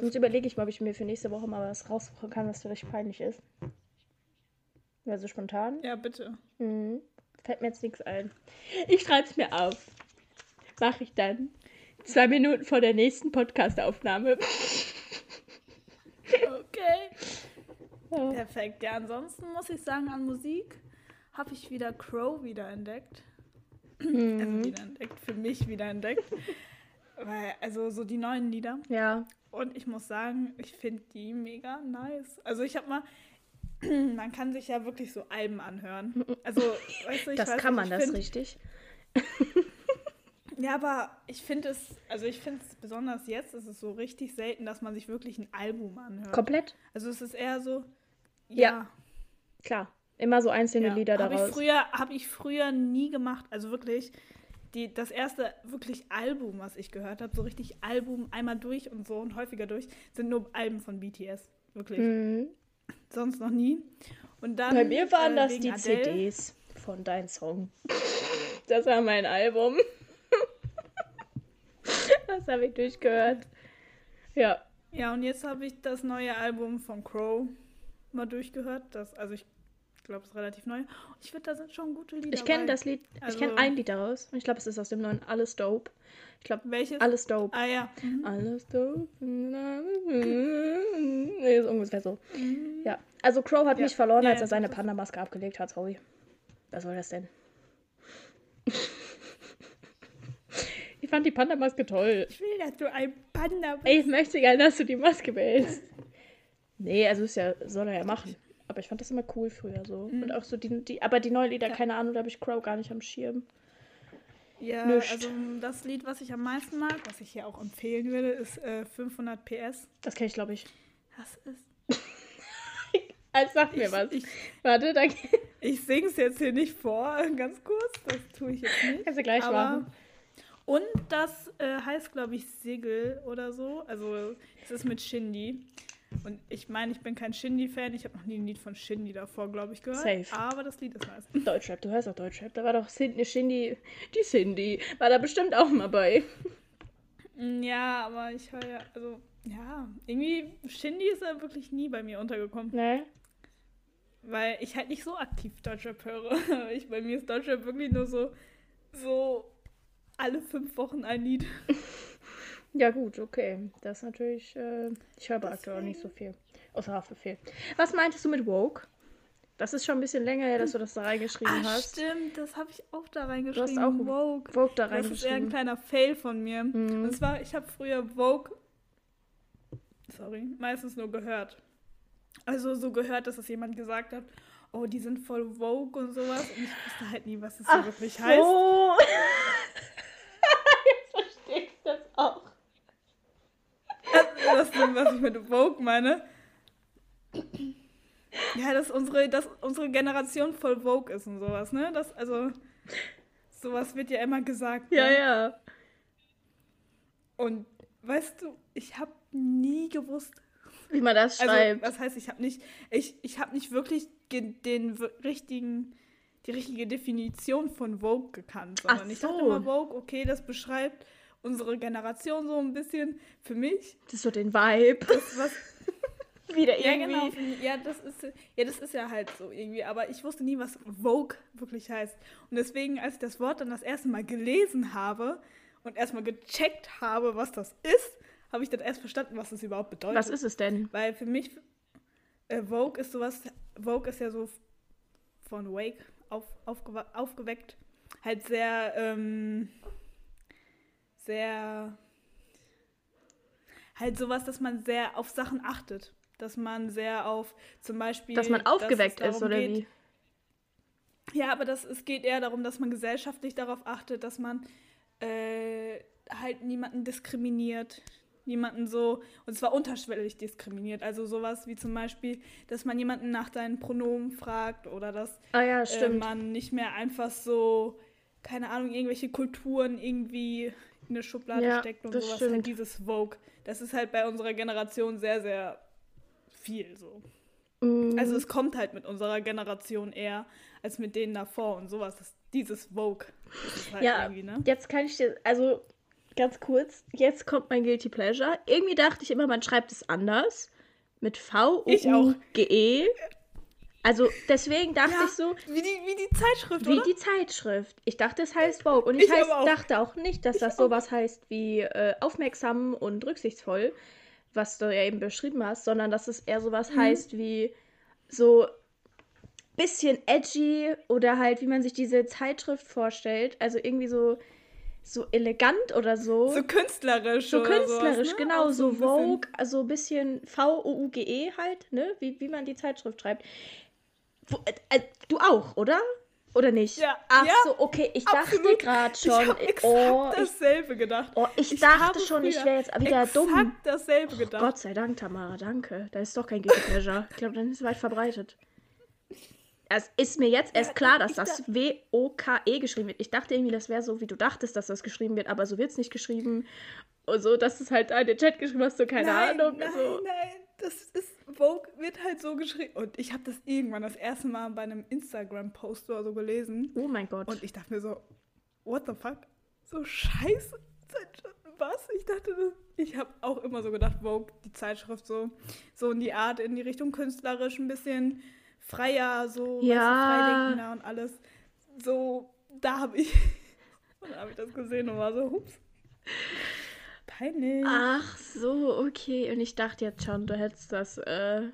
Sonst überlege ich mal, ob ich mir für nächste Woche mal was raussuchen kann, was vielleicht peinlich ist. Wäre so spontan. Ja, bitte. Mhm. Fällt mir jetzt nichts ein. Ich schreibe es mir auf. Mache ich dann. Zwei Minuten vor der nächsten Podcast-Aufnahme. Okay. Ja. Perfekt. Ja, ansonsten muss ich sagen, an Musik habe ich wieder Crow wiederentdeckt. Also Mhm. wiederentdeckt, für mich wiederentdeckt. Weil, also so die neuen Lieder. ja. Und ich muss sagen, ich finde die mega nice. Also ich habe mal, man kann sich ja wirklich so Alben anhören. Also, weißt du, ich Das weiß kann man, das find, richtig. Ja, aber ich finde es, also ich finde es besonders jetzt, ist es so richtig selten, dass man sich wirklich ein Album anhört. Komplett? Also es ist eher so, Ja, Klar. Immer so einzelne Ja, Lieder habe ich daraus. früher habe ich früher nie gemacht, also wirklich die das erste wirklich Album, was ich gehört habe, so richtig Album einmal durch und so und häufiger durch, sind nur Alben von BTS, wirklich. Mhm. Sonst noch nie. Und dann Bei mir waren äh, das die Adele. CDs von Dein Song. Das war mein Album. Das habe ich durchgehört. Ja. Ja, und jetzt habe ich das neue Album von Crow mal durchgehört, das also ich glaube, es ist relativ neu. Ich finde, da sind schon gute Lieder Ich kenne das Lied, ich Also- kenne ein Lied daraus. Und ich glaube, es ist aus dem neuen Alles Dope. Ich glaube, Welches? Alles Dope. Ah ja. Mhm. Alles dope. Nee, ist ungefähr so. Ja. Also Crow hat Ja. mich verloren, Ja, als er seine Panda-Maske abgelegt hat. Sorry. Was soll das denn? ich fand die Panda-Maske toll. Ich will, dass du ein Panda bist. Ey, ich möchte gerne, dass du die Maske behältst. Nee, also ist ja, soll er ja machen. Aber ich fand das immer cool früher so. Und auch so die, die aber die neuen Lider, Mhm. Ja. keine Ahnung, da habe ich Crow gar nicht am Schirm. Ja, Nischt. also das Lied, was ich am meisten mag, was ich hier auch empfehlen würde, ist äh, 500 PS. Das kenne ich, glaube ich. Das ist. Also sag mir Ich- was. ich- Warte, dann Ich sing's jetzt hier nicht vor, ganz kurz. Das tue ich jetzt nicht. kannst du gleich Aber machen. und das äh, heißt, glaube ich, Sigel oder so. Also das ist mit Shindy. Und ich meine, ich bin kein Shindy-Fan. Ich habe noch nie ein Lied von Shindy davor, glaube ich, gehört. Safe. Aber das Lied ist nice. Deutschrap, du hörst auch Deutschrap. Da war doch Cindy, Shindy, die Cindy, war da bestimmt auch mal bei. Mm, Ja, aber ich höre ja, also, ja, irgendwie, Shindy ist ja wirklich nie bei mir untergekommen. Ne? Weil ich halt nicht so aktiv Deutschrap höre. Ich, bei mir ist Deutschrap wirklich nur so, so alle fünf Wochen ein Lied. Ja, gut, okay. Das ist natürlich. Äh, ich höre aber aktuell auch nicht so viel. Außer Haftbefehl. Was meintest du mit Woke? Das ist schon ein bisschen länger her, dass du das da reingeschrieben Ach, hast. stimmt, das habe ich auch da reingeschrieben. auch Vogue. Vogue da Das ist eher ein reingeschrieben. kleiner Fail von mir. Mhm. Und zwar, ich habe früher Vogue, sorry, meistens nur gehört. Also so gehört, dass es jemand gesagt hat, oh, die sind voll Vogue und sowas. Und ich wusste halt nie, was es so wirklich heißt. so. Jetzt verstehe ich das auch. Ist, was ich mit Vogue meine. Ja, dass unsere, dass unsere Generation voll Vogue ist und sowas, ne? Das, also, sowas wird ja immer gesagt. Ja, ne? ja. Und weißt du, ich habe nie gewusst, wie man das schreibt. Also, das heißt, ich habe nicht, ich, ich habe nicht wirklich den richtigen, die richtige Definition von Vogue gekannt, sondern Ach ich so. dachte immer Vogue, okay, das beschreibt unsere Generation so ein bisschen. Für mich. Das ist so den Vibe. Das, was, Wieder ja, irgendwie. genau. Ja, das ist, ja, das ist ja halt so irgendwie. Aber ich wusste nie, was Vogue wirklich heißt. Und deswegen, als ich das Wort dann das erste Mal gelesen habe und erstmal gecheckt habe, was das ist, habe ich dann erst verstanden, was das überhaupt bedeutet. Was ist es denn? Weil für mich, äh, Vogue ist sowas, Vogue ist ja so von Wake auf, aufgewe aufgeweckt. Halt sehr, ähm, sehr, halt sowas, dass man sehr auf Sachen achtet. Dass man sehr auf zum Beispiel. Dass man aufgeweckt dass ist, oder geht, wie? Ja, aber das, es geht eher darum, dass man gesellschaftlich darauf achtet, dass man äh, halt niemanden diskriminiert, niemanden so, und zwar unterschwellig diskriminiert. Also sowas wie zum Beispiel, dass man jemanden nach seinen Pronomen fragt oder dass Ah ja, äh, man nicht mehr einfach so, keine Ahnung, irgendwelche Kulturen irgendwie eine Schublade Ja, steckt und sowas. stimmt. Halt dieses Vogue. Das ist halt bei unserer Generation sehr, sehr viel so. Mm, Also es kommt halt mit unserer Generation eher als mit denen davor und sowas. Das, dieses Vogue. Das halt ja, ne? jetzt kann ich dir, also ganz kurz, jetzt kommt mein Guilty Pleasure. Irgendwie dachte ich immer, man schreibt es anders. Mit V, Also deswegen dachte Ja, ich so, Wie die, wie die Zeitschrift, wie oder? die Zeitschrift. Ich dachte, es heißt Vogue. Und ich, Ich heißt, auch. dachte auch nicht, dass Ich das auch. sowas heißt wie äh, aufmerksam und rücksichtsvoll, was du ja eben beschrieben hast, sondern dass es eher sowas Mhm. heißt wie so bisschen edgy oder halt, wie man sich diese Zeitschrift vorstellt. Also irgendwie so, so elegant oder so. so künstlerisch. So künstlerisch, sowas, ne? genau, Auch so bisschen- Vogue, also ein bisschen V-O-U-G-E halt, ne? Wie, wie man die Zeitschrift schreibt. Äh, äh, du auch, oder? Oder nicht? Ja, Ach ja, so, okay, ich dachte absolut. gerade Ich schon, habe exakt oh, ich, dasselbe gedacht. oh, ich, Ich dachte habe schon, ich wäre jetzt wieder exakt dumm. dasselbe Oh, gedacht. Gott sei Dank, Tamara, danke. Da ist doch kein Guilty Pleasure. Ich glaube, dann ist es weit verbreitet. Es ist mir jetzt erst Ja, klar, dass ich das W-O-K-E geschrieben wird. Ich dachte irgendwie, das wäre so, wie du dachtest, dass das geschrieben wird, aber so wird es nicht geschrieben. Und so, dass es halt in den Chat geschrieben hast, so keine nein, Ahnung. Nein, so. nein, das ist, Vogue wird halt so geschrieben. Und ich habe das irgendwann das erste Mal bei einem Instagram-Post oder so gelesen. Oh mein Gott. Und ich dachte mir so, what the fuck? So scheiße. Was? Ich dachte, ich habe auch immer so gedacht, Vogue, die Zeitschrift so, so in die Art, in die Richtung künstlerisch, ein bisschen freier, so Ja. weißt du, und alles. So, da habe ich, und da habe ich das gesehen und war so, hups. Peinlich. Ach so, okay. Und ich dachte jetzt schon, du hättest das äh,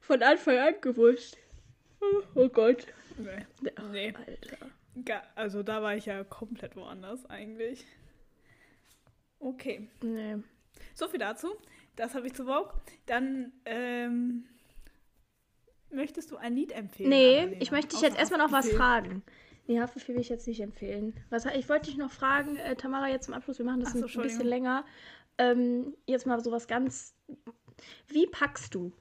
von Anfang an gewusst. Oh Gott. Nee. Nee. Alter. Also da war ich ja komplett woanders eigentlich. Okay. Nee. So viel dazu. Das habe ich zu Vogue. Dann ähm, möchtest du ein Lied empfehlen? Nee, Annalena? ich möchte dich Außer jetzt erstmal noch was fragen. Nee, Haftbefehl will ich jetzt nicht empfehlen. Was, ich wollte dich noch fragen, äh, Tamara, jetzt zum Abschluss, wir machen das so, ein, bisschen länger. Ähm, jetzt mal sowas ganz. Wie packst du?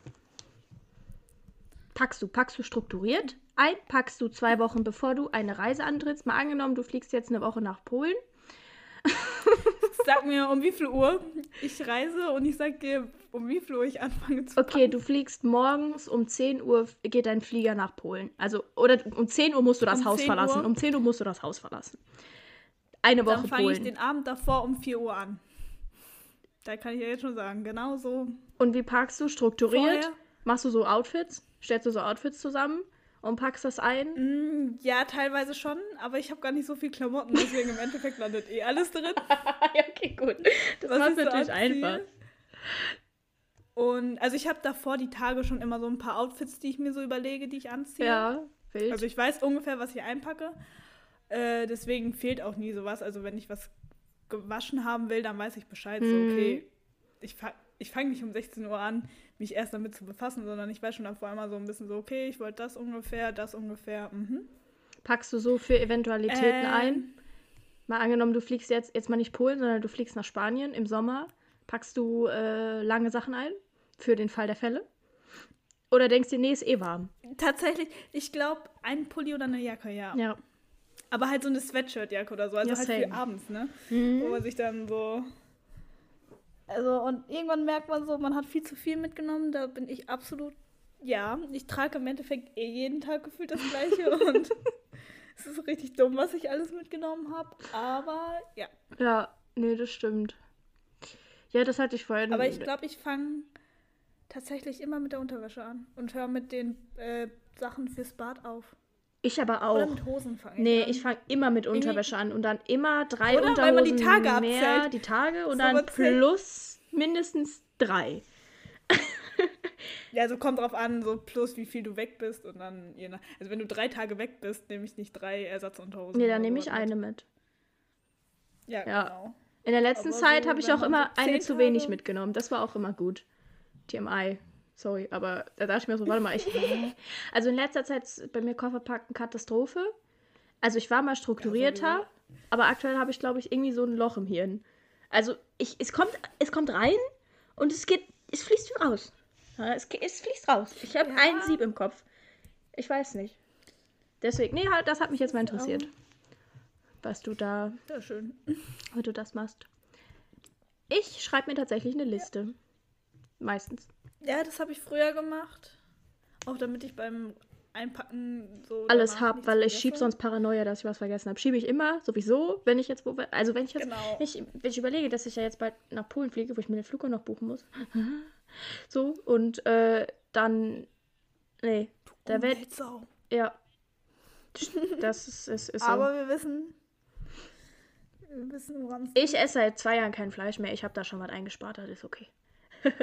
Packst du? Packst du strukturiert ein? Packst du zwei Wochen bevor du eine Reise antrittst? Mal angenommen, du fliegst jetzt eine Woche nach Polen. Sag mir, um wie viel Uhr ich reise und ich sag dir, um wie viel Uhr ich anfange zu Okay, du fliegst morgens um 10 Uhr, geht dein Flieger nach Polen. Also, oder um 10 Uhr musst du das Um Haus 10 verlassen. Uhr? Um 10 Uhr musst du das Haus verlassen. Eine Woche Dann fange ich den Abend davor um 4 Uhr an. Da kann ich ja jetzt schon sagen, genau so. Und wie packst du? Strukturiert? Vorher? Machst du so Outfits? Stellst du so Outfits zusammen und packst das ein? Mm, Ja, teilweise schon, aber ich habe gar nicht so viel Klamotten, deswegen im Endeffekt landet eh alles drin. ja, okay, gut. Das so natürlich anziehe. einfach. Und also ich habe davor die Tage schon immer so ein paar Outfits, die ich mir so überlege, die ich anziehe. Ja, wild. Also ich weiß ungefähr, was ich einpacke. Äh, deswegen fehlt auch nie sowas. Also wenn ich was gewaschen haben will, dann weiß ich Bescheid. So, Mhm. okay, ich, fa ich fange nicht um 16 Uhr an, mich erst damit zu befassen, sondern ich weiß schon davor einmal so ein bisschen so, okay, ich wollte das ungefähr, das ungefähr. Mhm. Packst du so für Eventualitäten Ähm. ein? Mal angenommen, du fliegst jetzt, jetzt mal nicht Polen, sondern du fliegst nach Spanien im Sommer. Packst du äh, lange Sachen ein? Für den Fall der Fälle? Oder denkst du, nee, ist eh warm? Tatsächlich, ich glaube, ein Pulli oder eine Jacke, ja. Ja. Aber halt so eine Sweatshirtjacke oder so, also Ja, halt same. für abends, ne? Mhm. Wo man sich dann so. Also, und irgendwann merkt man so, man hat viel zu viel mitgenommen. Da bin ich absolut. Ja, ich trage im Endeffekt eh jeden Tag gefühlt das Gleiche und es ist richtig dumm, was ich alles mitgenommen habe. Aber ja. Ja, nee, das stimmt. Ja, das hatte ich vorhin. Aber ich glaube, ich fange tatsächlich immer mit der Unterwäsche an und höre mit den äh, Sachen fürs Bad auf. Ich aber Oder auch. mit Hosen fange Nee, an. ich fange immer mit Unterwäsche an und dann immer drei Oder? Unterhosen Weil man die Tage mehr, abzählt. die Tage und So, dann plus mindestens drei. Ja, also kommt drauf an, so plus wie viel du weg bist und dann je nach. Also wenn du drei Tage weg bist, nehme ich nicht drei Ersatzunterhosen. Nee, oder dann nehme ich sowas mit. eine mit. Ja, Ja. genau. In der letzten Aber Zeit so, habe ich auch immer eine zu wenig Tage- mitgenommen. Das war auch immer gut. TMI. Sorry, aber da dachte ich mir so, warte mal, ich. Also in letzter Zeit ist bei mir Kofferpacken Katastrophe. Also ich war mal strukturierter, sowieso. aber aktuell habe ich, glaube ich, irgendwie so ein Loch im Hirn. Also ich, es kommt, es kommt rein und es geht, es fließt wieder raus. Ja, es, es fließt raus. Ich habe Ja. ein Sieb im Kopf. Ich weiß nicht. Deswegen, nee, halt, das hat mich jetzt mal interessiert. Was du da Ja, schön. wie du das machst. Ich schreibe mir tatsächlich eine Liste. Meistens. Ja, das habe ich früher gemacht. Auch damit ich beim Einpacken so. Alles danach hab, nichts weil ich vergesse. schieb sonst Paranoia, dass ich was vergessen habe. Schiebe ich immer, sowieso, wenn ich jetzt, wo, also wenn ich jetzt, Genau. wenn ich, wenn ich überlege, dass ich ja jetzt bald nach Polen fliege, wo ich mir den Flug noch buchen muss. So, und äh, dann, nee, da wird, ja, das ist, ist, ist so. Aber wir wissen. Wir wissen, woran ich esse seit zwei Jahren kein Fleisch mehr. Ich habe da schon was eingespart, das ist okay.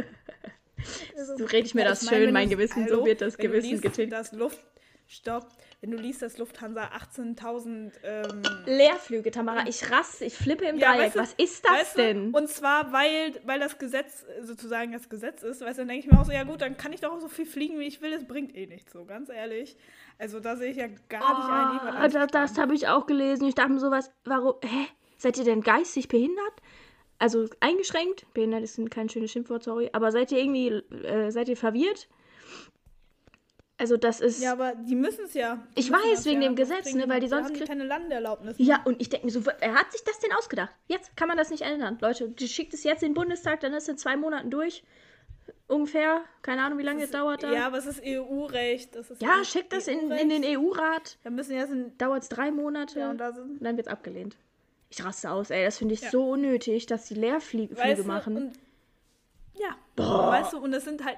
So rede ich mir das ich schön, mein Gewissen, Hallo? so wird das Gewissen liest, getilgt. Das Luft. Stopp. Wenn du liest, dass Lufthansa 18.000. Ähm, Leerflüge, Tamara. Ich rasse, ich flippe im Ja, Dreieck. weißt du- Was ist das weißt du? denn? Und zwar, weil, weil das Gesetz äh, sozusagen das Gesetz ist, weißt du, dann denke ich mir auch so, ja gut, dann kann ich doch auch so viel fliegen, wie ich will, das bringt eh nichts, so ganz ehrlich. Also da sehe ich ja gar nicht ein, jemand Ah, das das habe ich auch gelesen. Ich dachte mir sowas, warum, hä? Seid ihr denn geistig behindert? Also eingeschränkt? Behindert ist kein schönes Schimpfwort, sorry. Aber seid ihr irgendwie, äh, seid ihr verwirrt? Also das ist... Ja, aber die müssen es ja. Die Ich weiß, wegen ja. dem Gesetz, ne, weil die sonst haben die keine Landeerlaubnis. Ja, und ich denke mir so, wer hat sich das denn ausgedacht? Jetzt kann man das nicht ändern. Leute, die schickt es jetzt in den Bundestag, dann ist es in zwei Monaten durch. Ungefähr. Keine Ahnung, wie lange es dauert da. Ja, aber es ist EU-Recht. Ja, EU schickt das in, in EU-Recht. den EU-Rat. Da müssen jetzt in, Dauert es drei Monate. ja, und da sind Und dann wird es abgelehnt. Ich raste aus, ey. Das finde ich Ja. so unnötig, dass die Leerflüge weißt machen. Und, ja, weißt du, und es sind halt,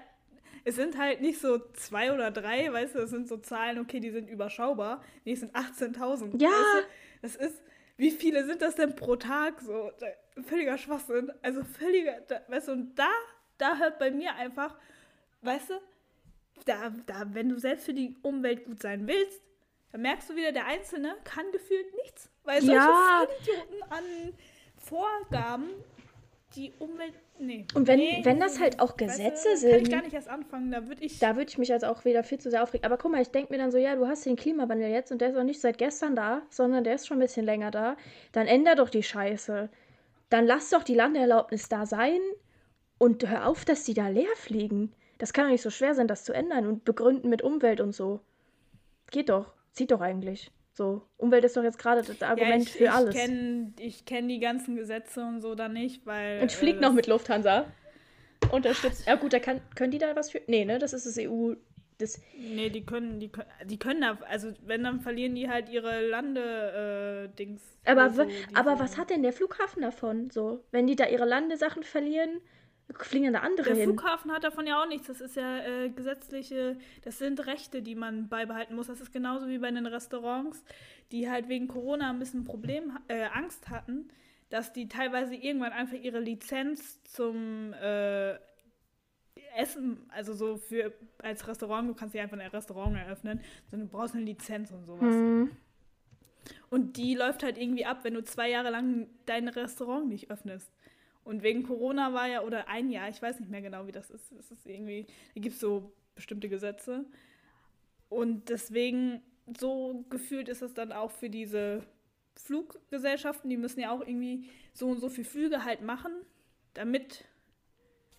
es sind halt nicht so zwei oder drei, weißt du, es sind so Zahlen, okay, die sind überschaubar. Nee, es sind 18.000. Ja. Weißt du, das ist, wie viele sind das denn pro Tag? So, völliger Schwachsinn. Also völliger, weißt du, und da, da hört bei mir einfach, weißt du, da, da, wenn du selbst für die Umwelt gut sein willst, dann merkst du wieder, der Einzelne kann gefühlt nichts. Weil solche Ja. Vollidioten an Vorgaben die Umwelt. Nee. Und wenn- nee, wenn das halt auch weißt du, Gesetze Kann sind- ich gar nicht erst anfangen, da würde ich. Da würde ich mich also auch wieder viel zu sehr aufregen. Aber guck mal, ich denke mir dann so, ja, du hast den Klimawandel jetzt und der ist auch nicht seit gestern da, sondern der ist schon ein bisschen länger da. Dann änder doch die Scheiße. Dann lass doch die Landeerlaubnis da sein und hör auf, dass die da leer fliegen. Das kann doch nicht so schwer sein, das zu ändern und begründen mit Umwelt und so. Geht doch. Zieht doch eigentlich. So. Umwelt ist doch jetzt gerade das Argument ich, für alles. Ich kenne ich kenn die ganzen Gesetze und so da nicht, weil. und fliegt äh, noch mit Lufthansa. Unterstützt. Ja gut, da kann, können die da was für. Nee, ne? Das ist das EU. Das, Nee, die können, die können, die können da, also wenn, dann verlieren die halt ihre Lande-Dings. Aber, Also w- diese- aber was hat denn der Flughafen davon? So, wenn die da ihre Landesachen verlieren, fliegen da andere Der hin. Flughafen hat davon ja auch nichts. Das ist ja äh, gesetzliche, das sind Rechte, die man beibehalten muss. Das ist genauso wie bei den Restaurants, die halt wegen Corona ein bisschen Problem, äh, Angst hatten, dass die teilweise irgendwann einfach ihre Lizenz zum äh, Essen, also so für als Restaurant, du kannst ja einfach ein Restaurant eröffnen, sondern du brauchst eine Lizenz und sowas. Hm. Und die läuft halt irgendwie ab, wenn du zwei Jahre lang dein Restaurant nicht öffnest. Und wegen Corona war ja, oder ein Jahr, ich weiß nicht mehr genau, wie das ist. Es ist irgendwie, da gibt es so bestimmte Gesetze. Und deswegen, so gefühlt ist es dann auch für diese Fluggesellschaften, die müssen ja auch irgendwie so und so viel Flüge halt machen, damit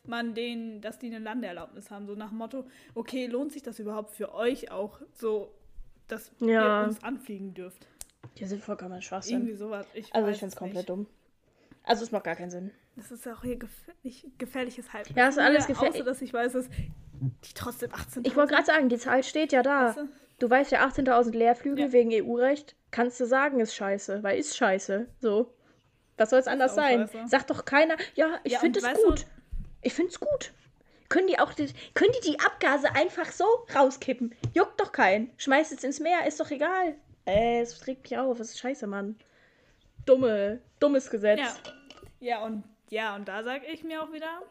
man denen, dass die eine Landeerlaubnis haben. So nach dem Motto, okay, lohnt sich das überhaupt für euch auch so, dass Ja. ihr uns anfliegen dürft? Die sind vollkommen Schwachsinn. Irgendwie sowas. Ich Also ich finde es komplett dumm. Also es macht gar keinen Sinn. Das ist ja auch hier gefährlich, gefährliches Halbwissen. Ja, ist alles gefährlich. Außer, dass ich weiß, dass die trotzdem 18 Ich wollte gerade sagen, die Zahl steht ja da. Weißt du? Du weißt ja 18.000 Leerflüge Ja. wegen EU-Recht. Kannst du sagen, ist scheiße, weil ist scheiße. So. Was soll es anders sein? scheiße. Sagt doch keiner, ja, ich Ja, finde es du- gut. Ich finde es gut. Können die auch die, können die die Abgase einfach so rauskippen? Juckt doch keinen. Schmeißt es ins Meer, ist doch egal. Äh, es regt mich auf. Das ist scheiße, Mann. Dumme, dummes Gesetz. Ja. Ja, und ja, und da sage ich mir auch wieder,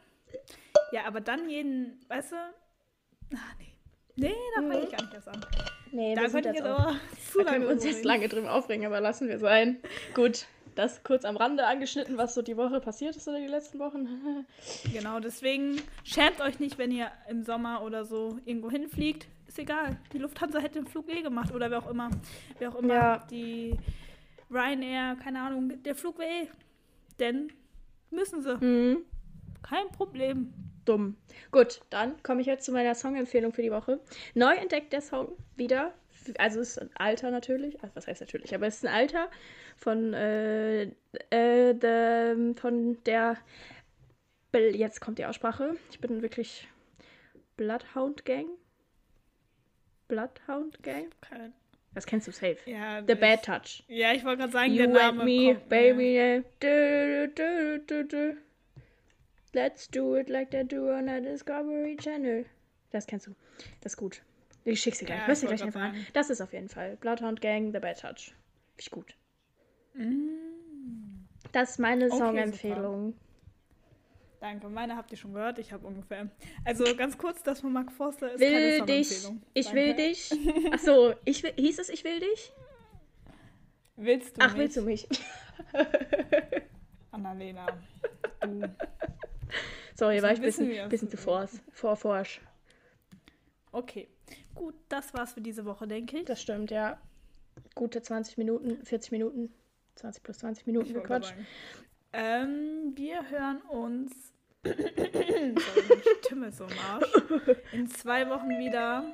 ja, aber dann jeden, weißt du, ah, nee. Nee, da fange ich gar nicht erst an. Nee, Da könnte ich jetzt aber zu Da lange können wir uns jetzt lange drüber aufregen, aber lassen wir sein. Gut, das kurz am Rande angeschnitten, was so die Woche passiert ist oder die letzten Wochen. Genau, deswegen schämt euch nicht, wenn ihr im Sommer oder so irgendwo hinfliegt. Ist egal. Die Lufthansa hätte den Flug eh gemacht oder wer auch immer. Wer auch immer. Ja. Die Ryanair, keine Ahnung, der Flug wäre eh. Denn müssen sie. Hm, Kein Problem. dumm. Gut, dann komme ich jetzt zu meiner Songempfehlung für die Woche. Neu entdeckt der Song wieder. Also es ist ein Alter natürlich. Also was heißt natürlich? Aber es ist ein Alter von, äh, äh, de, von der. Jetzt kommt die Aussprache. Ich bin wirklich. Bloodhound Gang? Bloodhound Gang? Kein, Das kennst du safe. ja, The Bad Touch. Ja, ich wollte gerade sagen, You der Name and me, kommt, baby. yeah. Du, du, du, du. Let's do it like they do on the Discovery Channel. Das kennst du. Das ist gut. Ich schick's dir gleich. Ja, Hörst dir gleich einfach an. Das ist auf jeden Fall. Bloodhound Gang, The Bad Touch. Finde ich gut. Ja. Mm. Das ist meine Okay, Songempfehlung. Danke, meine habt ihr schon gehört. Ich habe ungefähr. Also ganz kurz, das von Mark Forster ist Will keine dich. Ich will dich. Ach so, ich will, hieß es, ich will dich? Willst du Ach, mich? willst du mich? Annalena. Du. Sorry, war ich ein bisschen, bisschen zu forsch. Vorforsch. Okay. Gut, das war's für diese Woche, denke ich. Das stimmt, ja. Gute 20 Minuten, 40 Minuten. 20 plus 20 Minuten gequatscht. Ähm, wir hören uns. Stimme ist so im Arsch. In zwei Wochen wieder.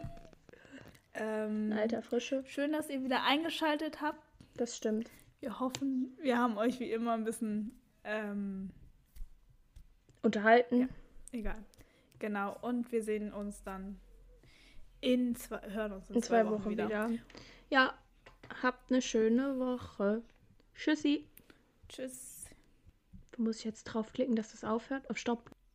Ähm, Alter Frische. Schön, dass ihr wieder eingeschaltet habt. Das stimmt. Wir hoffen, wir haben euch wie immer ein bisschen. Ähm, Unterhalten. egal. Genau. Und wir sehen uns dann in zwei, hören uns in, In zwei Wochen wieder. Ja, habt eine schöne Woche. Tschüssi. Tschüss. Muss ich jetzt draufklicken, dass das aufhört? Auf Stopp.